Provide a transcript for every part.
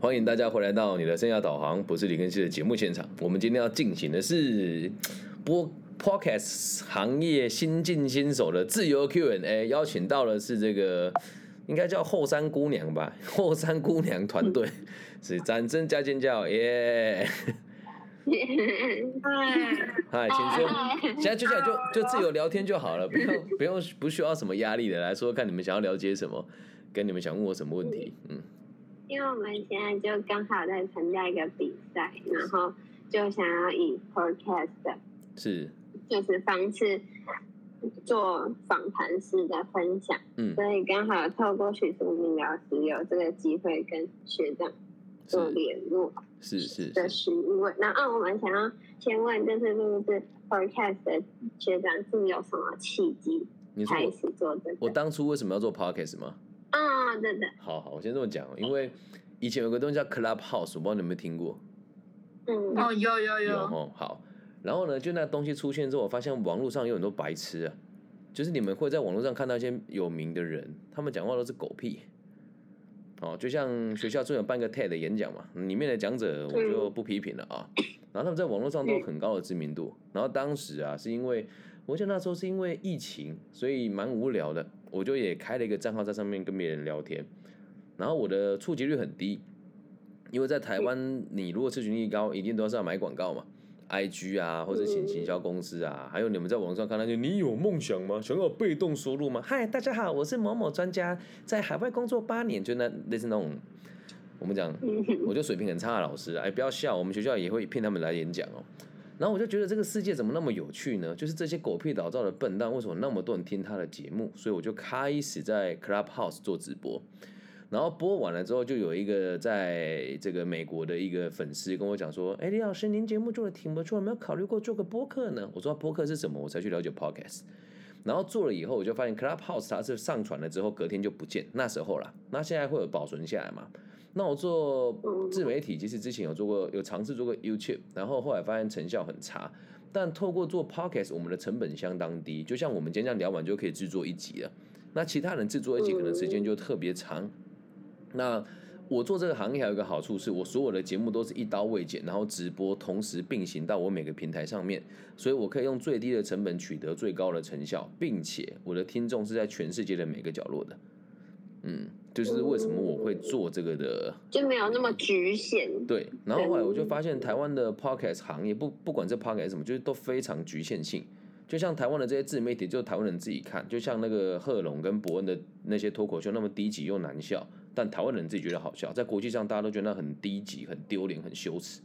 欢迎大家回来到你的生涯导航，不是李根熙的节目现场。我们今天要进行的是播 podcast 行业新进新手的自由 Q&A，邀请到的是这个应该叫后山姑娘吧，后山姑娘团队 是掌声加尖叫，耶！嗨，请说。现在接下来就就自由聊天就好了，不用不用不需要什么压力的，来说看你们想要了解什么，跟你们想问我什么问题，嗯。因为我们现在就刚好在参加一个比赛，然后就想要以 podcast 是就是方式做访谈式的分享，嗯，所以刚好透过许淑明老师有这个机会跟学长做联络，是是的询问。然后我们想要先问，就是录制 podcast 的学长是有什么契机开始做这个？我当初为什么要做 podcast 吗？啊，对对。好好，我先这么讲，因为以前有个东西叫 Clubhouse，我不知道你有没有听过。嗯，哦，有有有。哦，好。然后呢，就那东西出现之后，我发现网络上有很多白痴啊，就是你们会在网络上看到一些有名的人，他们讲话都是狗屁。哦，就像学校最有办个 TED 演讲嘛，里面的讲者我就不批评了啊。然后他们在网络上都有很高的知名度。然后当时啊，是因为我记得那时候是因为疫情，所以蛮无聊的。我就也开了一个账号在上面跟别人聊天，然后我的触及率很低，因为在台湾，你如果咨询率高，一定都是要买广告嘛，IG 啊，或者请行销公司啊，还有你们在网上看到就你有梦想吗？想要被动收入吗？嗨，大家好，我是某某专家，在海外工作八年，就那类似那种，我们讲，我就水平很差的老师，哎，不要笑，我们学校也会骗他们来演讲哦。然后我就觉得这个世界怎么那么有趣呢？就是这些狗屁倒灶的笨蛋，为什么那么多人听他的节目？所以我就开始在 Clubhouse 做直播。然后播完了之后，就有一个在这个美国的一个粉丝跟我讲说：“哎，李老师，您节目做的挺不错，有没有考虑过做个播客呢？”我说：“播客是什么？”我才去了解 Podcast。然后做了以后，我就发现 Clubhouse 它是上传了之后隔天就不见，那时候啦。那现在会有保存下来嘛？那我做自媒体，其实之前有做过，有尝试做过 YouTube，然后后来发现成效很差。但透过做 Podcast，我们的成本相当低，就像我们今天这样聊完就可以制作一集了。那其他人制作一集可能时间就特别长。那我做这个行业还有一个好处是，我所有的节目都是一刀未剪，然后直播同时并行到我每个平台上面，所以我可以用最低的成本取得最高的成效，并且我的听众是在全世界的每个角落的。嗯，就是为什么我会做这个的，就没有那么局限。对，然后后来我就发现台湾的 podcast 行业不不管是 podcast 什么，就是都非常局限性。就像台湾的这些自媒体，就台湾人自己看，就像那个贺龙跟伯恩的那些脱口秀，那么低级又难笑，但台湾人自己觉得好笑，在国际上大家都觉得那很低级、很丢脸、很羞耻。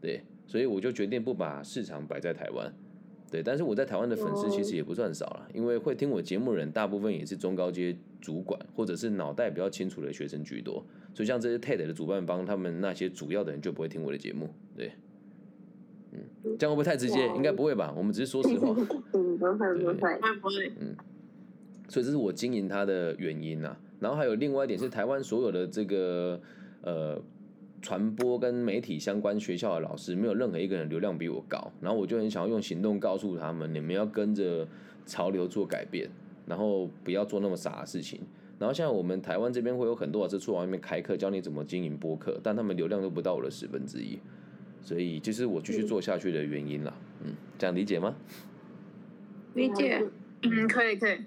对，所以我就决定不把市场摆在台湾。对，但是我在台湾的粉丝其实也不算少了，因为会听我节目人大部分也是中高阶主管或者是脑袋比较清楚的学生居多，所以像这些 TED 的主办方，他们那些主要的人就不会听我的节目。对，嗯，这样会不会太直接？应该不会吧？我们只是说实话。嗯，不会不会不会。嗯，所以这是我经营它的原因呐。然后还有另外一点是，台湾所有的这个呃。传播跟媒体相关学校的老师，没有任何一个人流量比我高。然后我就很想要用行动告诉他们，你们要跟着潮流做改变，然后不要做那么傻的事情。然后现在我们台湾这边会有很多老师出外面开课，教你怎么经营播客，但他们流量都不到我的十分之一。所以就是我继续做下去的原因啦。嗯，这样理解吗？理解。嗯，可以可以。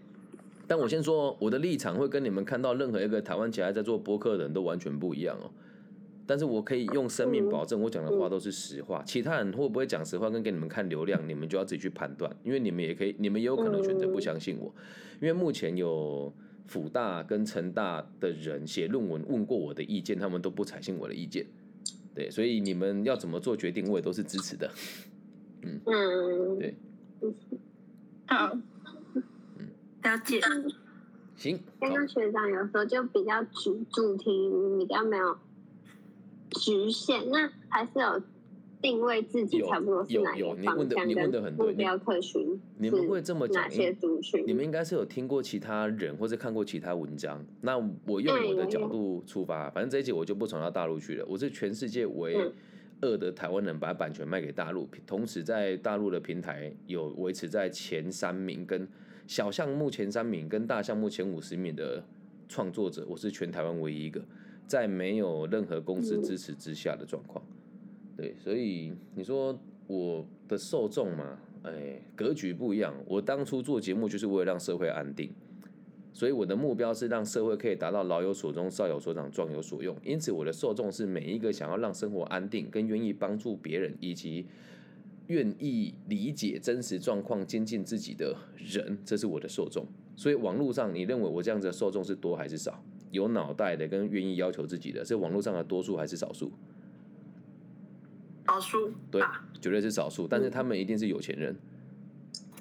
但我先说，我的立场会跟你们看到任何一个台湾起来在做播客的人都完全不一样哦。但是我可以用生命保证，我讲的话都是实话。其他人会不会讲实话，跟给你们看流量，你们就要自己去判断。因为你们也可以，你们也有可能选择不相信我。因为目前有辅大跟成大的人写论文问过我的意见，他们都不采信我的意见。对，所以你们要怎么做决定，我也都是支持的。嗯嗯，对，好，嗯，了解。行。刚刚学长有时候就比较主主题比较没有。局限那还是有定位自己差不多是哪个方向的目标客群？你们会这么讲？哪些族群？你们应该是有听过其他人或者看过其他文章。那我用我的角度出发，反正这一集我就不传到大陆去了。我是全世界唯二的台湾人，把版权卖给大陆，同时在大陆的平台有维持在前三名，跟小项目前三名，跟大项目前五十名的创作者，我是全台湾唯一一个。在没有任何公司支持之下的状况。对，所以你说我的受众嘛，哎，格局不一样。我当初做节目就是为了让社会安定。所以我的目标是让社会可以达到老有所终、少有所长、壮有所用。因此，我的受众是每一个想要让生活安定、跟愿意帮助别人以及愿意理解真实状况、精进自己的人，这是我的受众。所以，网络上你认为我这样子的受众是多还是少？有脑袋的跟愿意要求自己的，是网络上的多数还是少数？少数。对，绝对是少数。但是他们一定是有钱人。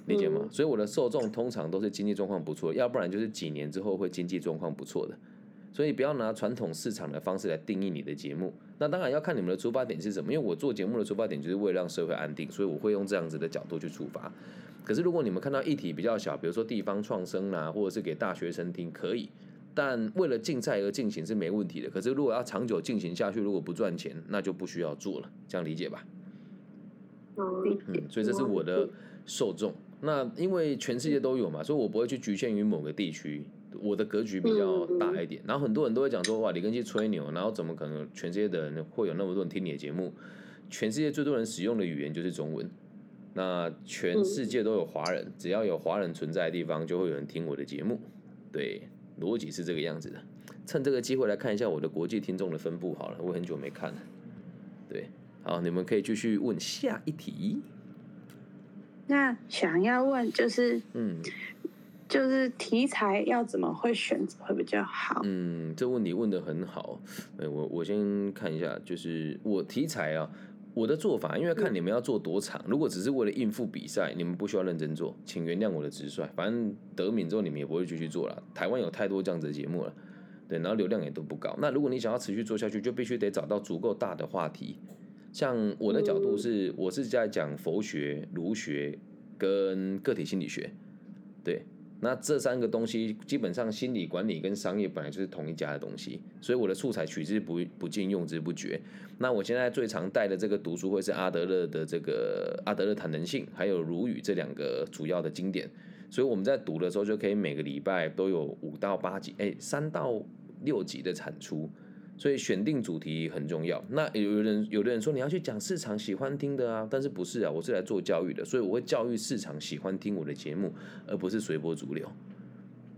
理解吗？所以我的受众通常都是经济状况不错，要不然就是几年之后会经济状况不错的。所以不要拿传统市场的方式来定义你的节目。那当然要看你们的出发点是什么。因为我做节目的出发点就是为了让社会安定，所以我会用这样子的角度去出发。可是如果你们看到议题比较小，比如说地方创生啊，或者是给大学生听，可以。但为了竞赛而进行是没问题的。可是如果要长久进行下去，如果不赚钱，那就不需要做了。这样理解吧？嗯，所以这是我的受众。那因为全世界都有嘛，所以我不会去局限于某个地区，我的格局比较大一点。然后很多人都会讲说，哇，你跟去吹牛，然后怎么可能全世界的人会有那么多人听你的节目？全世界最多人使用的语言就是中文。那全世界都有华人，只要有华人存在的地方，就会有人听我的节目。对，逻辑是这个样子的。趁这个机会来看一下我的国际听众的分布好了，我很久没看了。对，好，你们可以继续问下一题。那想要问就是，嗯，就是题材要怎么会选择会比较好？嗯，这问题问的很好。哎，我我先看一下，就是我题材啊，我的做法，因为看你们要做多长。如果只是为了应付比赛，你们不需要认真做，请原谅我的直率。反正得名之后，你们也不会继续做了。台湾有太多这样子的节目了，对，然后流量也都不高。那如果你想要持续做下去，就必须得找到足够大的话题。像我的角度是，我是在讲佛学、儒学跟个体心理学，对，那这三个东西基本上心理管理跟商业本来就是同一家的东西，所以我的素材取之不不尽，用之不绝。那我现在最常带的这个读书会是阿德勒的这个阿德勒谈人性，还有儒语这两个主要的经典，所以我们在读的时候就可以每个礼拜都有五到八集，哎，三到六集的产出。所以选定主题很重要。那有人有的人说你要去讲市场喜欢听的啊，但是不是啊？我是来做教育的，所以我会教育市场喜欢听我的节目，而不是随波逐流，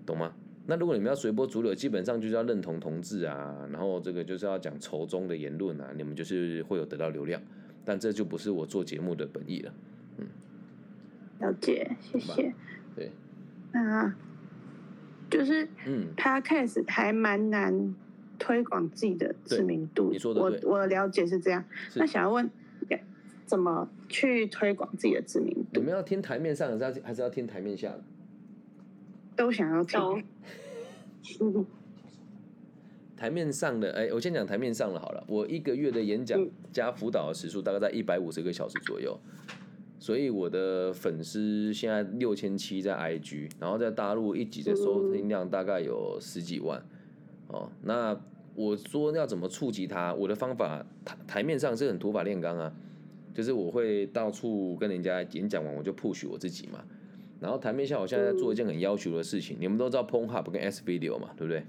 懂吗？那如果你们要随波逐流，基本上就是要认同同志啊，然后这个就是要讲仇中的言论啊，你们就是会有得到流量，但这就不是我做节目的本意了。嗯，了解，谢谢。对，那就是嗯，Podcast 还蛮难。推广自己的知名度，你说的我我了解是这样。那想要问，怎么去推广自己的知名度？你们要听台面上的，还是还是要听台面下的？都想要听。台面上的，哎，我先讲台面上的好了。我一个月的演讲加辅导的时数大概在一百五十个小时左右，所以我的粉丝现在六千七在 IG，然后在大陆一集的收听量大概有十几万。哦，那。我说要怎么触及他？我的方法台台面上是很土法炼钢啊，就是我会到处跟人家演讲完，我就 push 我自己嘛。然后台面下，我现在在做一件很要求的事情，你们都知道 PornHub 跟 S Video 嘛，对不对？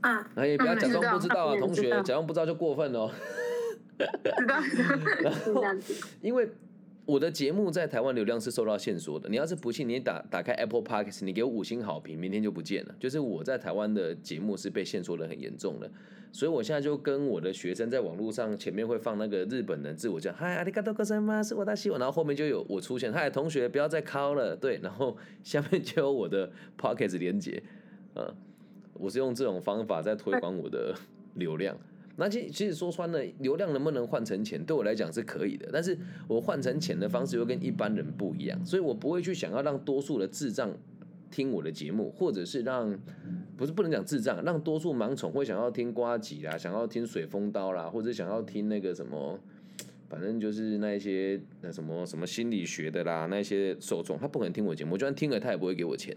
啊，那也不要假装不知道啊，同学，假装不知道就过分了。知道，然后因为。我的节目在台湾流量是受到限缩的。你要是不信，你打打开 Apple Podcast，你给我五星好评，明天就不见了。就是我在台湾的节目是被限缩的很严重的，所以我现在就跟我的学生在网络上前面会放那个日本人自我介绍，嗨，阿里嘎多哥什么？是我大希望，然后后面就有我出现，嗨，同学不要再考了，对，然后下面就有我的 Podcast 连接，嗯，我是用这种方法在推广我的流量。那其其实说穿了，流量能不能换成钱，对我来讲是可以的。但是我换成钱的方式又跟一般人不一样，所以我不会去想要让多数的智障听我的节目，或者是让不是不能讲智障，让多数盲从会想要听瓜吉啦，想要听水风刀啦，或者想要听那个什么，反正就是那一些那什么什么心理学的啦，那些受众他不可能听我节目，就算听了他也不会给我钱。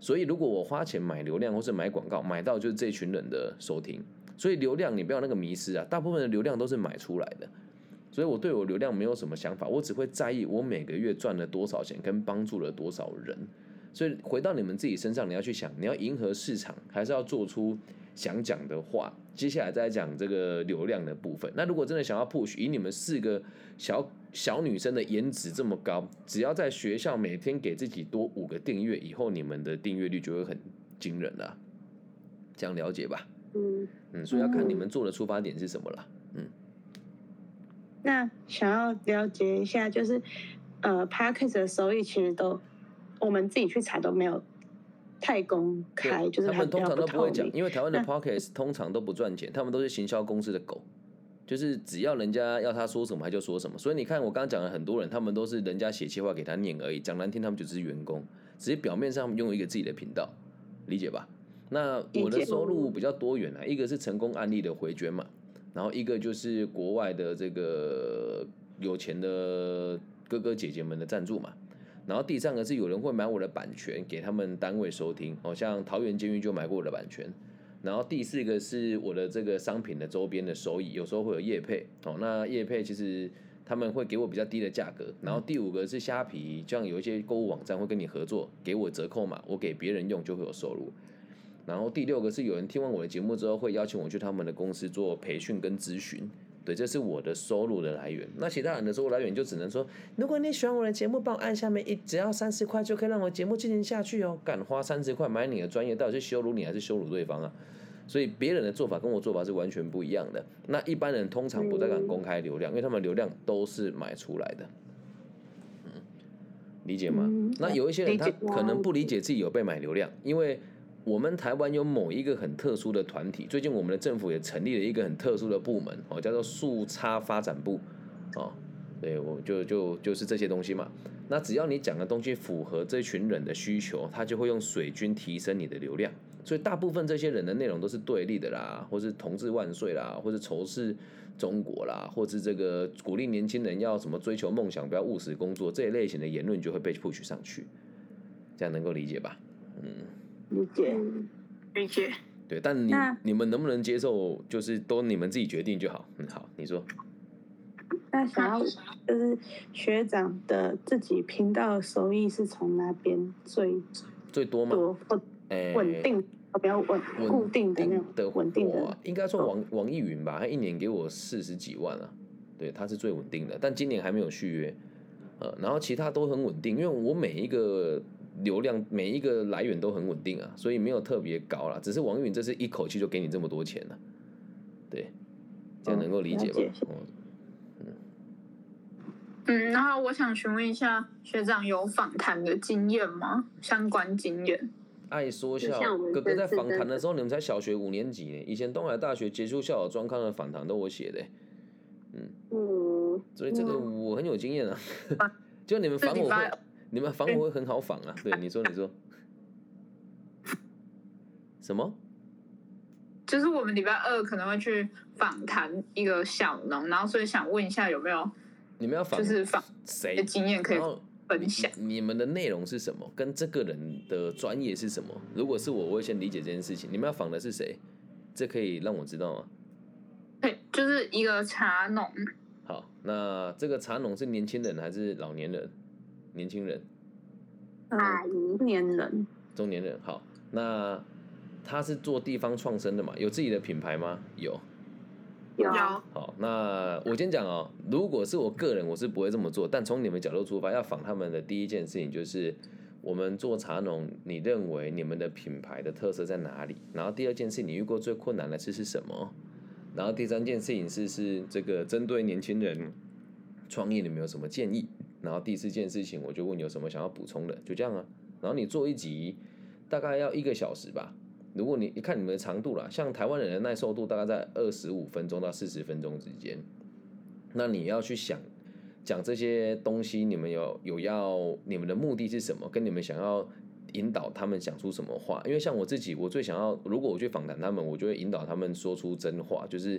所以如果我花钱买流量或是买广告，买到就是这群人的收听。所以流量你不要那个迷失啊，大部分的流量都是买出来的，所以我对我流量没有什么想法，我只会在意我每个月赚了多少钱跟帮助了多少人。所以回到你们自己身上，你要去想，你要迎合市场，还是要做出想讲的话。接下来再讲这个流量的部分。那如果真的想要 push，以你们四个小小女生的颜值这么高，只要在学校每天给自己多五个订阅，以后你们的订阅率就会很惊人了。这样了解吧？嗯嗯，所以要看你们做的出发点是什么了。嗯。那想要了解一下，就是呃 p a c k a g e 的收益其实都我们自己去查都没有。太公开，就是他们通常都不会讲，因为台湾的 p o c k e t 通常都不赚钱，他们都是行销公司的狗，就是只要人家要他说什么他就说什么。所以你看我刚刚讲了很多人，他们都是人家写计划给他念而已，讲难听他们就只是员工，只是表面上拥有一个自己的频道，理解吧？那我的收入比较多元啊，一个是成功案例的回捐嘛，然后一个就是国外的这个有钱的哥哥姐姐们的赞助嘛。然后第三个是有人会买我的版权给他们单位收听，哦，像桃园监狱就买过我的版权。然后第四个是我的这个商品的周边的收益，有时候会有业配，哦，那业配其实他们会给我比较低的价格。然后第五个是虾皮，像有一些购物网站会跟你合作，给我折扣嘛，我给别人用就会有收入。然后第六个是有人听完我的节目之后会邀请我去他们的公司做培训跟咨询。对，这是我的收入的来源。那其他人的收入来源就只能说，如果你喜欢我的节目，帮我按下面一，只要三十块就可以让我节目进行下去哦。敢花三十块买你的专业，到底是羞辱你还是羞辱对方啊？所以别人的做法跟我做法是完全不一样的。那一般人通常不太敢公开流量，因为他们流量都是买出来的。嗯，理解吗？那有一些人他可能不理解自己有被买流量，因为。我们台湾有某一个很特殊的团体，最近我们的政府也成立了一个很特殊的部门哦，叫做数差发展部哦，对，我就就就是这些东西嘛。那只要你讲的东西符合这群人的需求，他就会用水军提升你的流量。所以大部分这些人的内容都是对立的啦，或是同志万岁啦，或是仇视中国啦，或是这个鼓励年轻人要什么追求梦想，不要务实工作这一类型的言论就会被 push 上去，这样能够理解吧？嗯。理解，理解。对，但你你们能不能接受？就是都你们自己决定就好。嗯，好，你说。那想要就是学长的自己频道收益是从那边最最多吗？多稳定，比较稳固定的那种稳定的。应该说王网易云吧，他一年给我四十几万啊。对，他是最稳定的，但今年还没有续约。呃，然后其他都很稳定，因为我每一个。流量每一个来源都很稳定啊，所以没有特别高了。只是王云这是一口气就给你这么多钱了，对，这样能够理解吧？嗯嗯，然后我想询问一下学长有访谈的经验吗？相关经验？爱说笑，哥哥在访谈的时候，你们才小学五年级呢。以前东海大学杰出校友专刊的访谈都我写的，嗯嗯，所以这个我很有经验啊。就你们访我会。你们访我会很好访啊，对，你说你说，什么？就是我们礼拜二可能会去访谈一个小农，然后所以想问一下有没有你们要访就是访谁的经验可以分享？你们的内容是什么？跟这个人的专业是什么？如果是我，我会先理解这件事情。你们要访的是谁？这可以让我知道吗？对，就是一个茶农。好，那这个茶农是年轻人还是老年人？年轻人，啊，中年人，中年人，好，那他是做地方创生的嘛？有自己的品牌吗？有，有。好，那我先讲哦，如果是我个人，我是不会这么做。但从你们角度出发，要访他们的第一件事情就是，我们做茶农，你认为你们的品牌的特色在哪里？然后第二件事，你遇过最困难的事是什么？然后第三件事情是，是这个针对年轻人创业，你们有什么建议？然后第四件事情，我就问你有什么想要补充的，就这样啊。然后你做一集，大概要一个小时吧。如果你你看你们的长度啦，像台湾人的耐受度大概在二十五分钟到四十分钟之间。那你要去想讲这些东西，你们有有要你们的目的是什么？跟你们想要引导他们讲出什么话？因为像我自己，我最想要，如果我去访谈他们，我就会引导他们说出真话，就是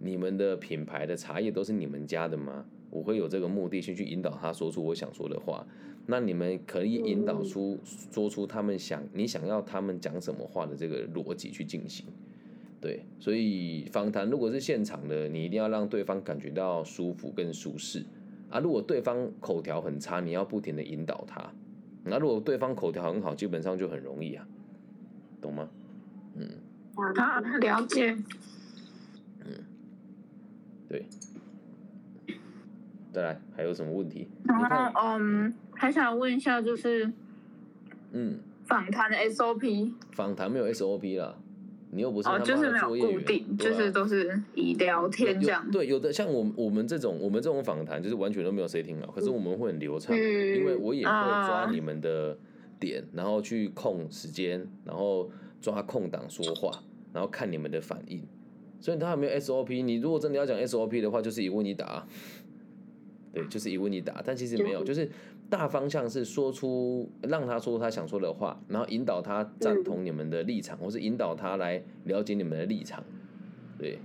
你们的品牌的茶叶都是你们家的吗？我会有这个目的性去引导他说出我想说的话，那你们可以引导出说出他们想你想要他们讲什么话的这个逻辑去进行，对，所以访谈如果是现场的，你一定要让对方感觉到舒服跟舒适啊。如果对方口条很差，你要不停的引导他，那如果对方口条很好，基本上就很容易啊，懂吗？嗯，啊，了解。嗯，对。再来，还有什么问题？然后，嗯，还想问一下，就是，嗯，访谈的 SOP。访谈没有 SOP 啦，你又不是哦，就是没有固定，就是都是以聊天这样。对，有的像我我们这种，我们这种访谈就是完全都没有谁听了，可是我们会很流畅，因为我也会抓你们的点，然后去控时间，然后抓空档说话，然后看你们的反应。所以他没有 SOP，你如果真的要讲 SOP 的话，就是一问一答。对，就是一问一答，但其实没有，就是大方向是说出让他说他想说的话，然后引导他赞同你们的立场，或是引导他来了解你们的立场。对，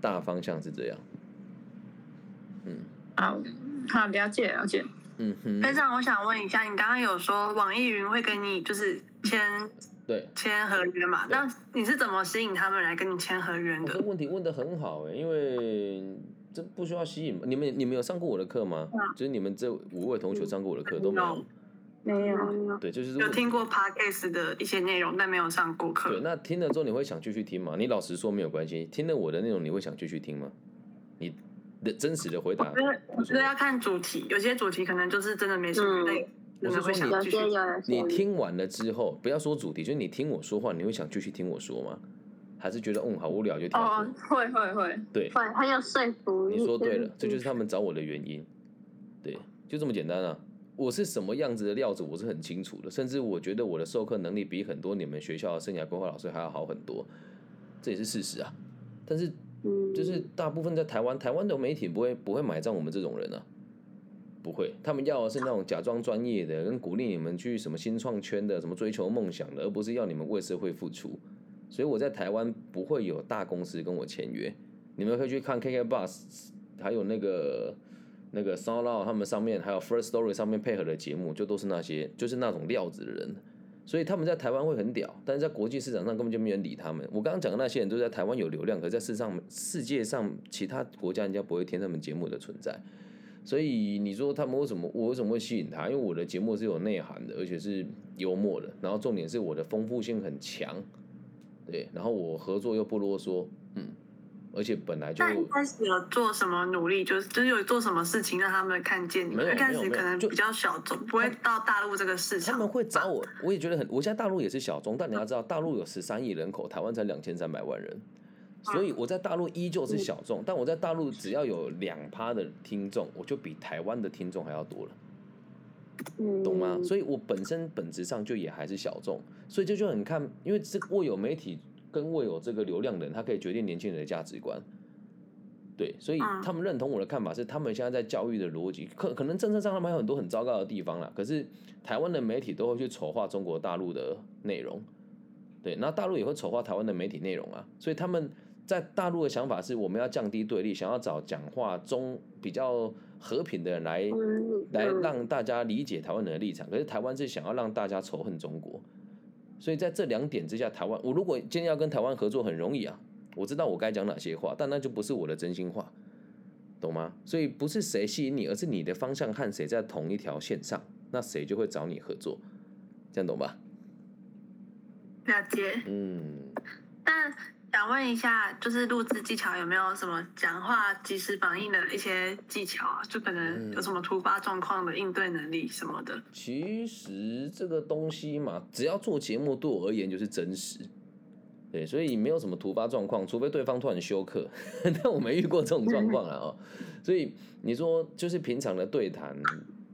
大方向是这样。嗯，好，好，了解了解。嗯哼。班长，我想问一下，你刚刚有说网易云会跟你就是签对签合约嘛？那你是怎么吸引他们来跟你签合约的？这问题问的很好哎，因为。这不需要吸引你们，你们有上过我的课吗？就是你们这五位同学上过我的课都没有？没有。对，就是有听过 podcast 的一些内容，但没有上过课。对，那听了之后你会想继续听吗？你老实说没有关系。听了我的内容，你会想继续听吗？你的真实的回答。我觉得要看主题，有些主题可能就是真的没什么内我是说你你听完了之后，不要说主题，就是你听我说话，你会想继续听我说吗？还是觉得嗯好无聊就跳过，会会会，对，会很有说服力。你说对了，这就是他们找我的原因，对，就这么简单啊！我是什么样子的料子，我是很清楚的，甚至我觉得我的授课能力比很多你们学校的生涯规划老师还要好很多，这也是事实啊。但是，就是大部分在台湾，台湾的媒体不会不会买账我们这种人啊，不会，他们要的是那种假装专业的，跟鼓励你们去什么新创圈的，什么追求梦想的，而不是要你们为社会付出。所以我在台湾不会有大公司跟我签约，你们可以去看 KK Bus，还有那个那个 Solo，他们上面，还有 First Story 上面配合的节目，就都是那些就是那种料子的人，所以他们在台湾会很屌，但是在国际市场上根本就没人理他们。我刚刚讲的那些人都在台湾有流量，可在世上世界上其他国家人家不会听他们节目的存在。所以你说他们为什么我为什么会吸引他？因为我的节目是有内涵的，而且是幽默的，然后重点是我的丰富性很强。对，然后我合作又不啰嗦，嗯，而且本来就一开始有做什么努力，就是就是有做什么事情让他们看见你们。一开始可能比较小众，不会到大陆这个市场。他们会找我，我也觉得很。我现在大陆也是小众，但你要知道，大陆有十三亿人口，台湾才两千三百万人，所以我在大陆依旧是小众。但我在大陆只要有两趴的听众，我就比台湾的听众还要多了。懂吗？所以我本身本质上就也还是小众，所以这就很看，因为这握有媒体跟握有这个流量的人，他可以决定年轻人的价值观。对，所以他们认同我的看法是，他们现在在教育的逻辑，可可能政策上他们还有很多很糟糕的地方啦。可是台湾的媒体都会去丑化中国大陆的内容，对，那大陆也会丑化台湾的媒体内容啊。所以他们在大陆的想法是，我们要降低对立，想要找讲话中比较。和平的人来来让大家理解台湾人的立场，可是台湾是想要让大家仇恨中国，所以在这两点之下，台湾我如果今天要跟台湾合作很容易啊，我知道我该讲哪些话，但那就不是我的真心话，懂吗？所以不是谁吸引你，而是你的方向和谁在同一条线上，那谁就会找你合作，这样懂吧？了解。嗯。但。想问一下，就是录制技巧有没有什么讲话及时反应的一些技巧啊？就可能有什么突发状况的应对能力什么的。其实这个东西嘛，只要做节目对我而言就是真实，对，所以没有什么突发状况，除非对方突然休克，但我没遇过这种状况啊。哦，所以你说就是平常的对谈，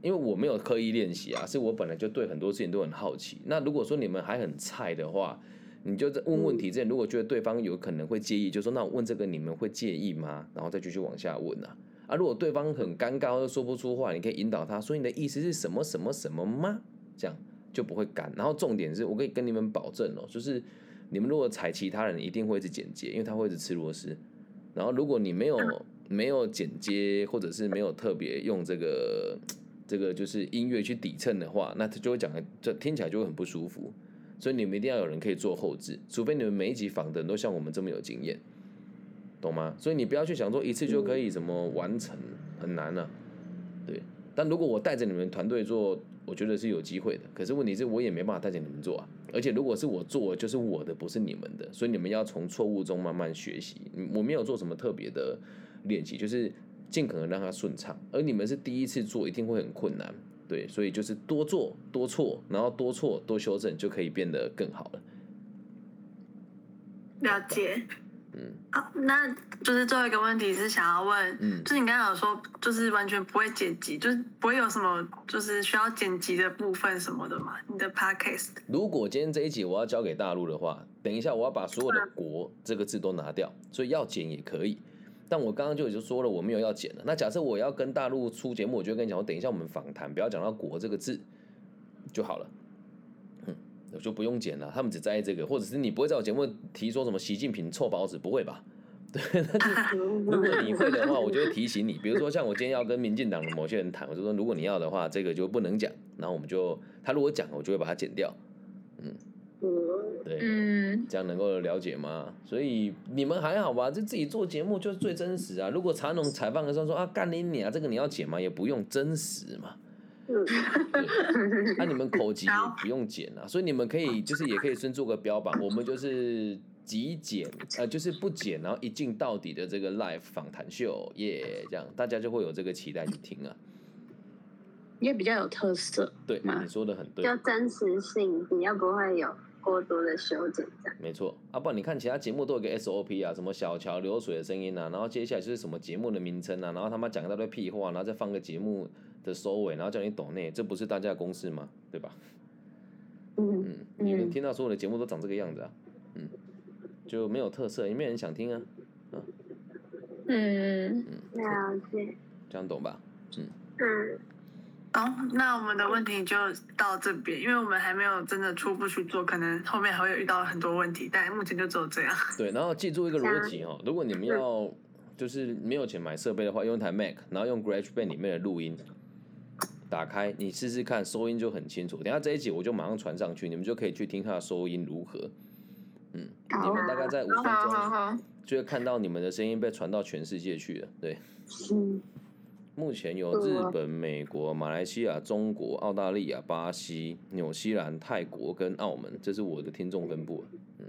因为我没有刻意练习啊，是我本来就对很多事情都很好奇。那如果说你们还很菜的话，你就在问问题之前，如果觉得对方有可能会介意，就说那我问这个你们会介意吗？然后再继续往下问啊。啊，如果对方很尴尬或者说不出话，你可以引导他说你的意思是什么什么什么吗？这样就不会干。然后重点是我可以跟你们保证哦，就是你们如果踩其他人，一定会一直剪接，因为他会一直吃螺丝。然后如果你没有没有剪接，或者是没有特别用这个这个就是音乐去底衬的话，那他就会讲的这听起来就会很不舒服。所以你们一定要有人可以做后置，除非你们每一集访的人都像我们这么有经验，懂吗？所以你不要去想说一次就可以怎么完成，很难啊。对，但如果我带着你们团队做，我觉得是有机会的。可是问题是我也没办法带着你们做啊。而且如果是我做，就是我的，不是你们的，所以你们要从错误中慢慢学习。我没有做什么特别的练习，就是尽可能让它顺畅。而你们是第一次做，一定会很困难，对，所以就是多做多错，然后多错多修正，就可以变得更好了。了解。嗯，好，那就是最后一个问题是想要问，嗯，就是你刚刚有说，就是完全不会剪辑，就是不会有什么就是需要剪辑的部分什么的嘛？你的 podcast。如果今天这一集我要交给大陆的话，等一下我要把所有的“国”这个字都拿掉，所以要剪也可以。但我刚刚就已经说了，我没有要剪了。那假设我要跟大陆出节目，我就跟你讲，我等一下我们访谈不要讲到“国”这个字就好了。我就不用剪了，他们只在意这个，或者是你不会在我节目提说什么习近平臭包子，不会吧？对，那就如果你会的话，我就会提醒你。比如说像我今天要跟民进党的某些人谈，我就说如果你要的话，这个就不能讲。然后我们就他如果讲，我就会把它剪掉。嗯，对，嗯，这样能够了解吗？所以你们还好吧？就自己做节目就是最真实啊。如果茶农采访的时候说啊干你你啊，这个你要剪吗？也不用真实嘛。那你们口级也不用剪啊，所以你们可以就是也可以先做个标榜，我们就是极简，呃，就是不剪，然后一镜到底的这个 live 访谈秀，耶，这样大家就会有这个期待去听啊，也比较有特色，对，你说的很对，就真实性比较不会有。过多的修剪，这样没错。啊，不然你看其他节目都有个 SOP 啊，什么小桥流水的声音啊，然后接下来就是什么节目的名称啊，然后他妈讲一大堆屁话，然后再放个节目的收尾，然后叫你懂内，这不是大家的公式吗？对吧？嗯嗯，你们听到所有的节目都长这个样子啊，嗯，就没有特色，也没人想听啊，嗯嗯嗯，了解，这样懂吧？嗯嗯。好，那我们的问题就到这边，因为我们还没有真的初步去做，可能后面还会遇到很多问题，但目前就只有这样。对，然后记住一个逻辑哦，如果你们要就是没有钱买设备的话，用一台 Mac，然后用 GarageBand 里面的录音打开，你试试看，收音就很清楚。等下这一集我就马上传上去，你们就可以去听它的收音如何。嗯，你们大概在五分钟就会看到你们的声音被传到全世界去了。对。嗯。目前有日本、美国、马来西亚、中国、澳大利亚、巴西、纽西兰、泰国跟澳门，这是我的听众分布。嗯，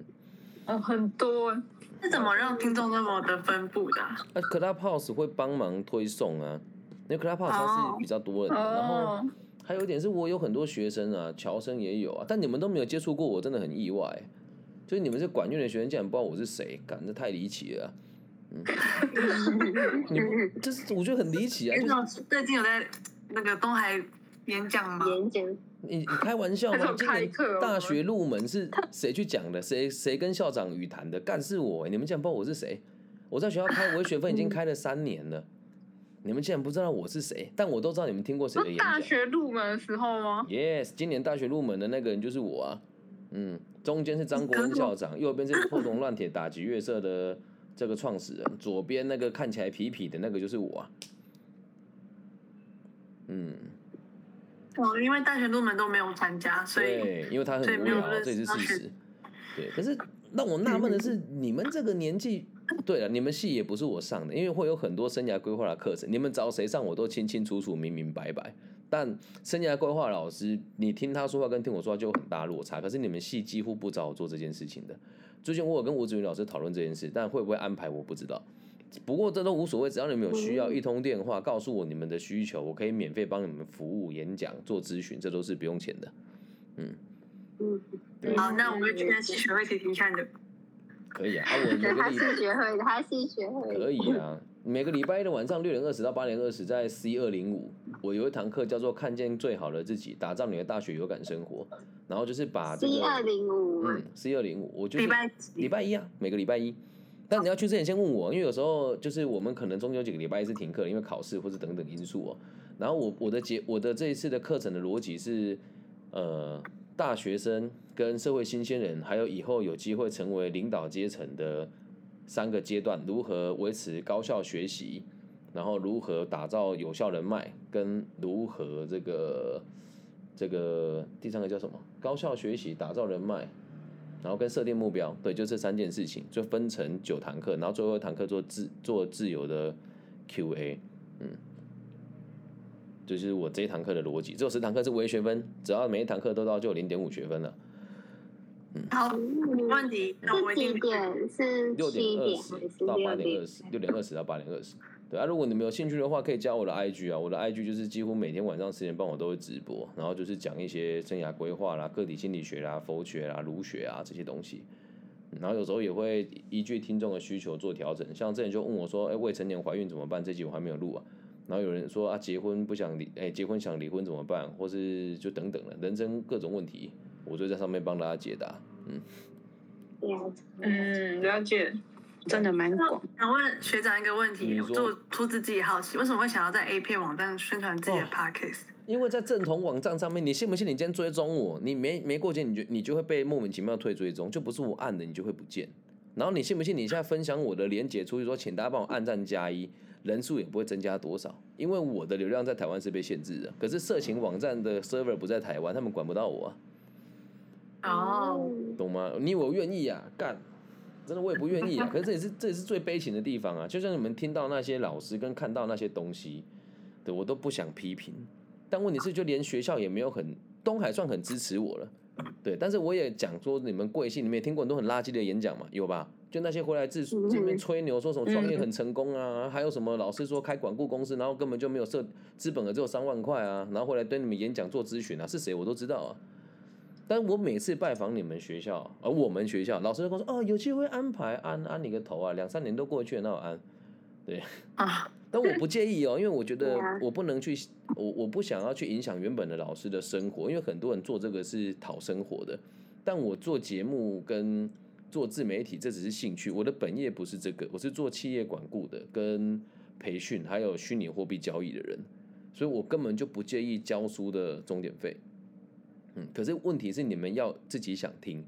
哦，很多。是怎么让听众那么的分布的？那 Clubhouse 会帮忙推送啊，因为 Clubhouse 它是比较多人的。然后还有一点是我有很多学生啊，侨生也有啊，但你们都没有接触过，我真的很意外。就是你们是管院的学生，竟然不知道我是谁，感觉太离奇了。嗯，你就是我觉得很离奇啊！就是最近有在那个东海演讲吗？演讲？你你开玩笑吗？今年大学入门是谁去讲的？谁谁跟校长语谈的？干是我！你们竟然不知道我是谁？我在学校开我的学分已经开了三年了，你们竟然不知道我是谁？但我都知道你们听过谁的演讲。大学入门的时候吗？Yes，今年大学入门的那个人就是我啊！嗯，中间是张国恩校长，右边是破铜烂铁打击乐社的。这个创始人左边那个看起来痞痞的那个就是我，嗯，哦，因为大学入门都没有参加，所以对，因为他很无聊，这是事实。对，可是让我纳闷的是，你们这个年纪，对了，你们系也不是我上的，因为会有很多生涯规划的课程，你们找谁上我都清清楚楚、明明白白。但生涯规划老师，你听他说话跟听我说话就有很大落差。可是你们系几乎不找我做这件事情的。最近我有跟吴子云老师讨论这件事，但会不会安排我不知道。不过这都无所谓，只要你们有需要，一通电话告诉我你们的需求，我可以免费帮你们服务、演讲、做咨询，这都是不用钱的。嗯嗯，好，那我们去系学会听听看的。可以啊，啊，我每个礼拜学会，他是学会可以啊。每个礼拜一的晚上六点二十到八点二十，在 C 二零五，我有一堂课叫做“看见最好的自己，打造你的大学有感生活”。然后就是把 C 二零五，嗯，C 二零五，我就礼拜礼拜一啊，每个礼拜一。但你要去之前先问我，因为有时候就是我们可能中间有几个礼拜一是停课，因为考试或者等等因素哦。然后我我的节我的这一次的课程的逻辑是，呃，大学生跟社会新鲜人，还有以后有机会成为领导阶层的。三个阶段如何维持高效学习，然后如何打造有效人脉，跟如何这个这个第三个叫什么？高效学习，打造人脉，然后跟设定目标，对，就这三件事情，就分成九堂课，然后最后一堂课做自做自由的 Q A，嗯，就是我这一堂课的逻辑，只有十堂课是微学分，只要每一堂课都到就有零点五学分了。嗯，好，没问题。是几点？是六点二十到八点二十，六点二十到八点二十。对啊，如果你们有兴趣的话，可以加我的 IG 啊，我的 IG 就是几乎每天晚上十点半我都会直播，然后就是讲一些生涯规划啦、个体心理学啦、佛学啦、儒学啊这些东西。然后有时候也会依据听众的需求做调整，像之前就问我说：“哎，未成年怀孕怎么办？”这集我还没有录啊。然后有人说啊，结婚不想离，哎，结婚想离婚怎么办？或是就等等了，人生各种问题，我就在上面帮大家解答。嗯，嗯，了解，真的蛮广。想问学长一个问题，就出自自己好奇，为什么会想要在 A 片网站宣传自己的 Podcast？因为在正统网站上面，你信不信？你今天追踪我，你没没过节，你就你就会被莫名其妙退追踪，就不是我按的，你就会不见。然后你信不信？你现在分享我的连接出去说，请大家帮我按赞加一。人数也不会增加多少，因为我的流量在台湾是被限制的。可是色情网站的 server 不在台湾，他们管不到我。哦，懂吗？你我愿意啊，干，真的我也不愿意啊。可是这也是这也是最悲情的地方啊。就像你们听到那些老师跟看到那些东西，对我都不想批评。但问题是，就连学校也没有很东海算很支持我了，对。但是我也讲说，你们贵姓？你们也听过很多很垃圾的演讲嘛？有吧？就那些回来自这边吹牛说什么创业很成功啊，还有什么老师说开管顾公司，然后根本就没有设资本额，只有三万块啊，然后回来对你们演讲做咨询啊，是谁我都知道啊。但我每次拜访你们学校，而我们学校老师跟我说，哦，有机会安排安安你个头啊，两三年都过去了，那我安，对 啊。但我不介意哦，因为我觉得我不能去，我我不想要去影响原本的老师的生活，因为很多人做这个是讨生活的，但我做节目跟。做自媒体这只是兴趣，我的本业不是这个，我是做企业管顾的，跟培训还有虚拟货币交易的人，所以我根本就不介意教书的钟点费。嗯，可是问题是你们要自己想听，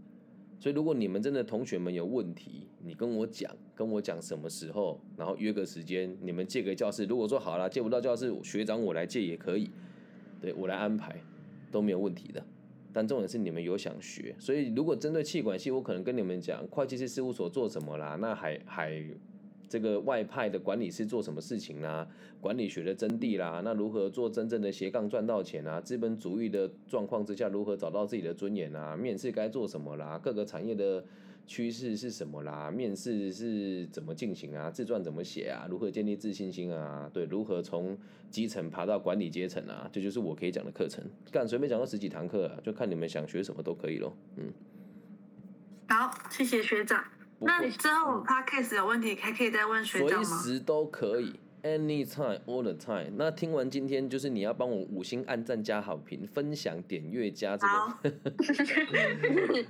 所以如果你们真的同学们有问题，你跟我讲，跟我讲什么时候，然后约个时间，你们借个教室。如果说好了借不到教室，学长我来借也可以，对我来安排都没有问题的。但重点是你们有想学，所以如果针对气管系，我可能跟你们讲会计师事务所做什么啦，那海海这个外派的管理是做什么事情啦，管理学的真谛啦，那如何做真正的斜杠赚到钱啊？资本主义的状况之下，如何找到自己的尊严啊？面试该做什么啦？各个产业的。趋势是什么啦？面试是怎么进行啊？自传怎么写啊？如何建立自信心啊？对，如何从基层爬到管理阶层啊？这就是我可以讲的课程。干，随便讲个十几堂课啊，就看你们想学什么都可以咯。嗯，好，谢谢学长。那之后 podcast 有问题还可以再问学长吗？随时都可以。Anytime, all the time。那听完今天，就是你要帮我五星按赞加好评，分享点阅加这个。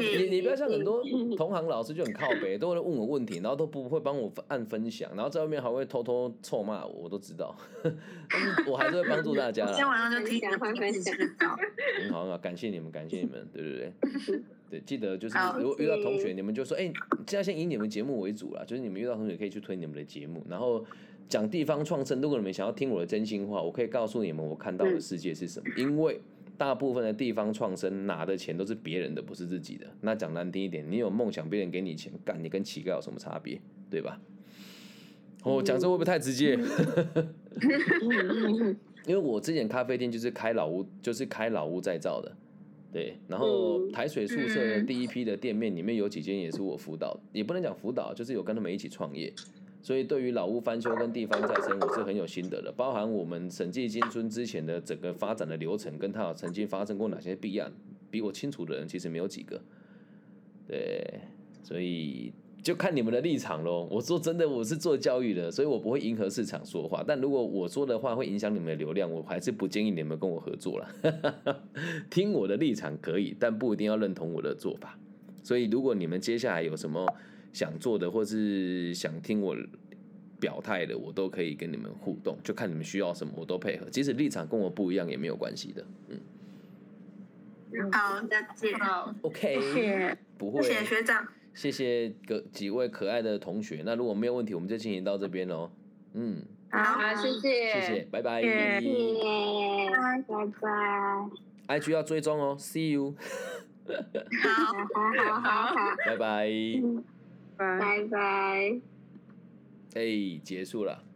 你你不要像很多同行老师就很靠北，都会问我问题，然后都不会帮我按分享，然后在外面还会偷偷臭骂我，我都知道。我还是会帮助大家。今天晚上就听 讲分享。很好很好，感谢你们，感谢你们，对对对，对，记得就是如果遇到同学，你们就说，哎，现在先以你们节目为主啦，就是你们遇到同学可以去推你们的节目，然后。讲地方创生，如果你们想要听我的真心话，我可以告诉你们我看到的世界是什么。因为大部分的地方创生拿的钱都是别人的，不是自己的。那讲难听一点，你有梦想，别人给你钱，干你跟乞丐有什么差别？对吧？哦，讲这会不会太直接？因为我之前咖啡店就是开老屋，就是开老屋再造的，对。然后台水宿舍第一批的店面里面有几间也是我辅导，也不能讲辅导，就是有跟他们一起创业。所以，对于老屋翻修跟地方再生，我是很有心得的。包含我们审计金村之前的整个发展的流程，跟他曾经发生过哪些弊案，比我清楚的人其实没有几个。对，所以就看你们的立场喽。我说真的，我是做教育的，所以我不会迎合市场说话。但如果我说的话会影响你们的流量，我还是不建议你们跟我合作了。听我的立场可以，但不一定要认同我的做法。所以，如果你们接下来有什么，想做的，或是想听我表态的，我都可以跟你们互动，就看你们需要什么，我都配合。即使立场跟我不一样，也没有关系的。嗯，好，再见。好，OK，谢谢，不会，谢谢学长，谢谢各几位可爱的同学。那如果没有问题，我们就进行到这边喽。嗯，好，谢谢，谢谢，拜拜，谢谢，拜拜。IG 要追踪哦，See you。好，好，好，好，拜拜。拜拜。哎，结束了。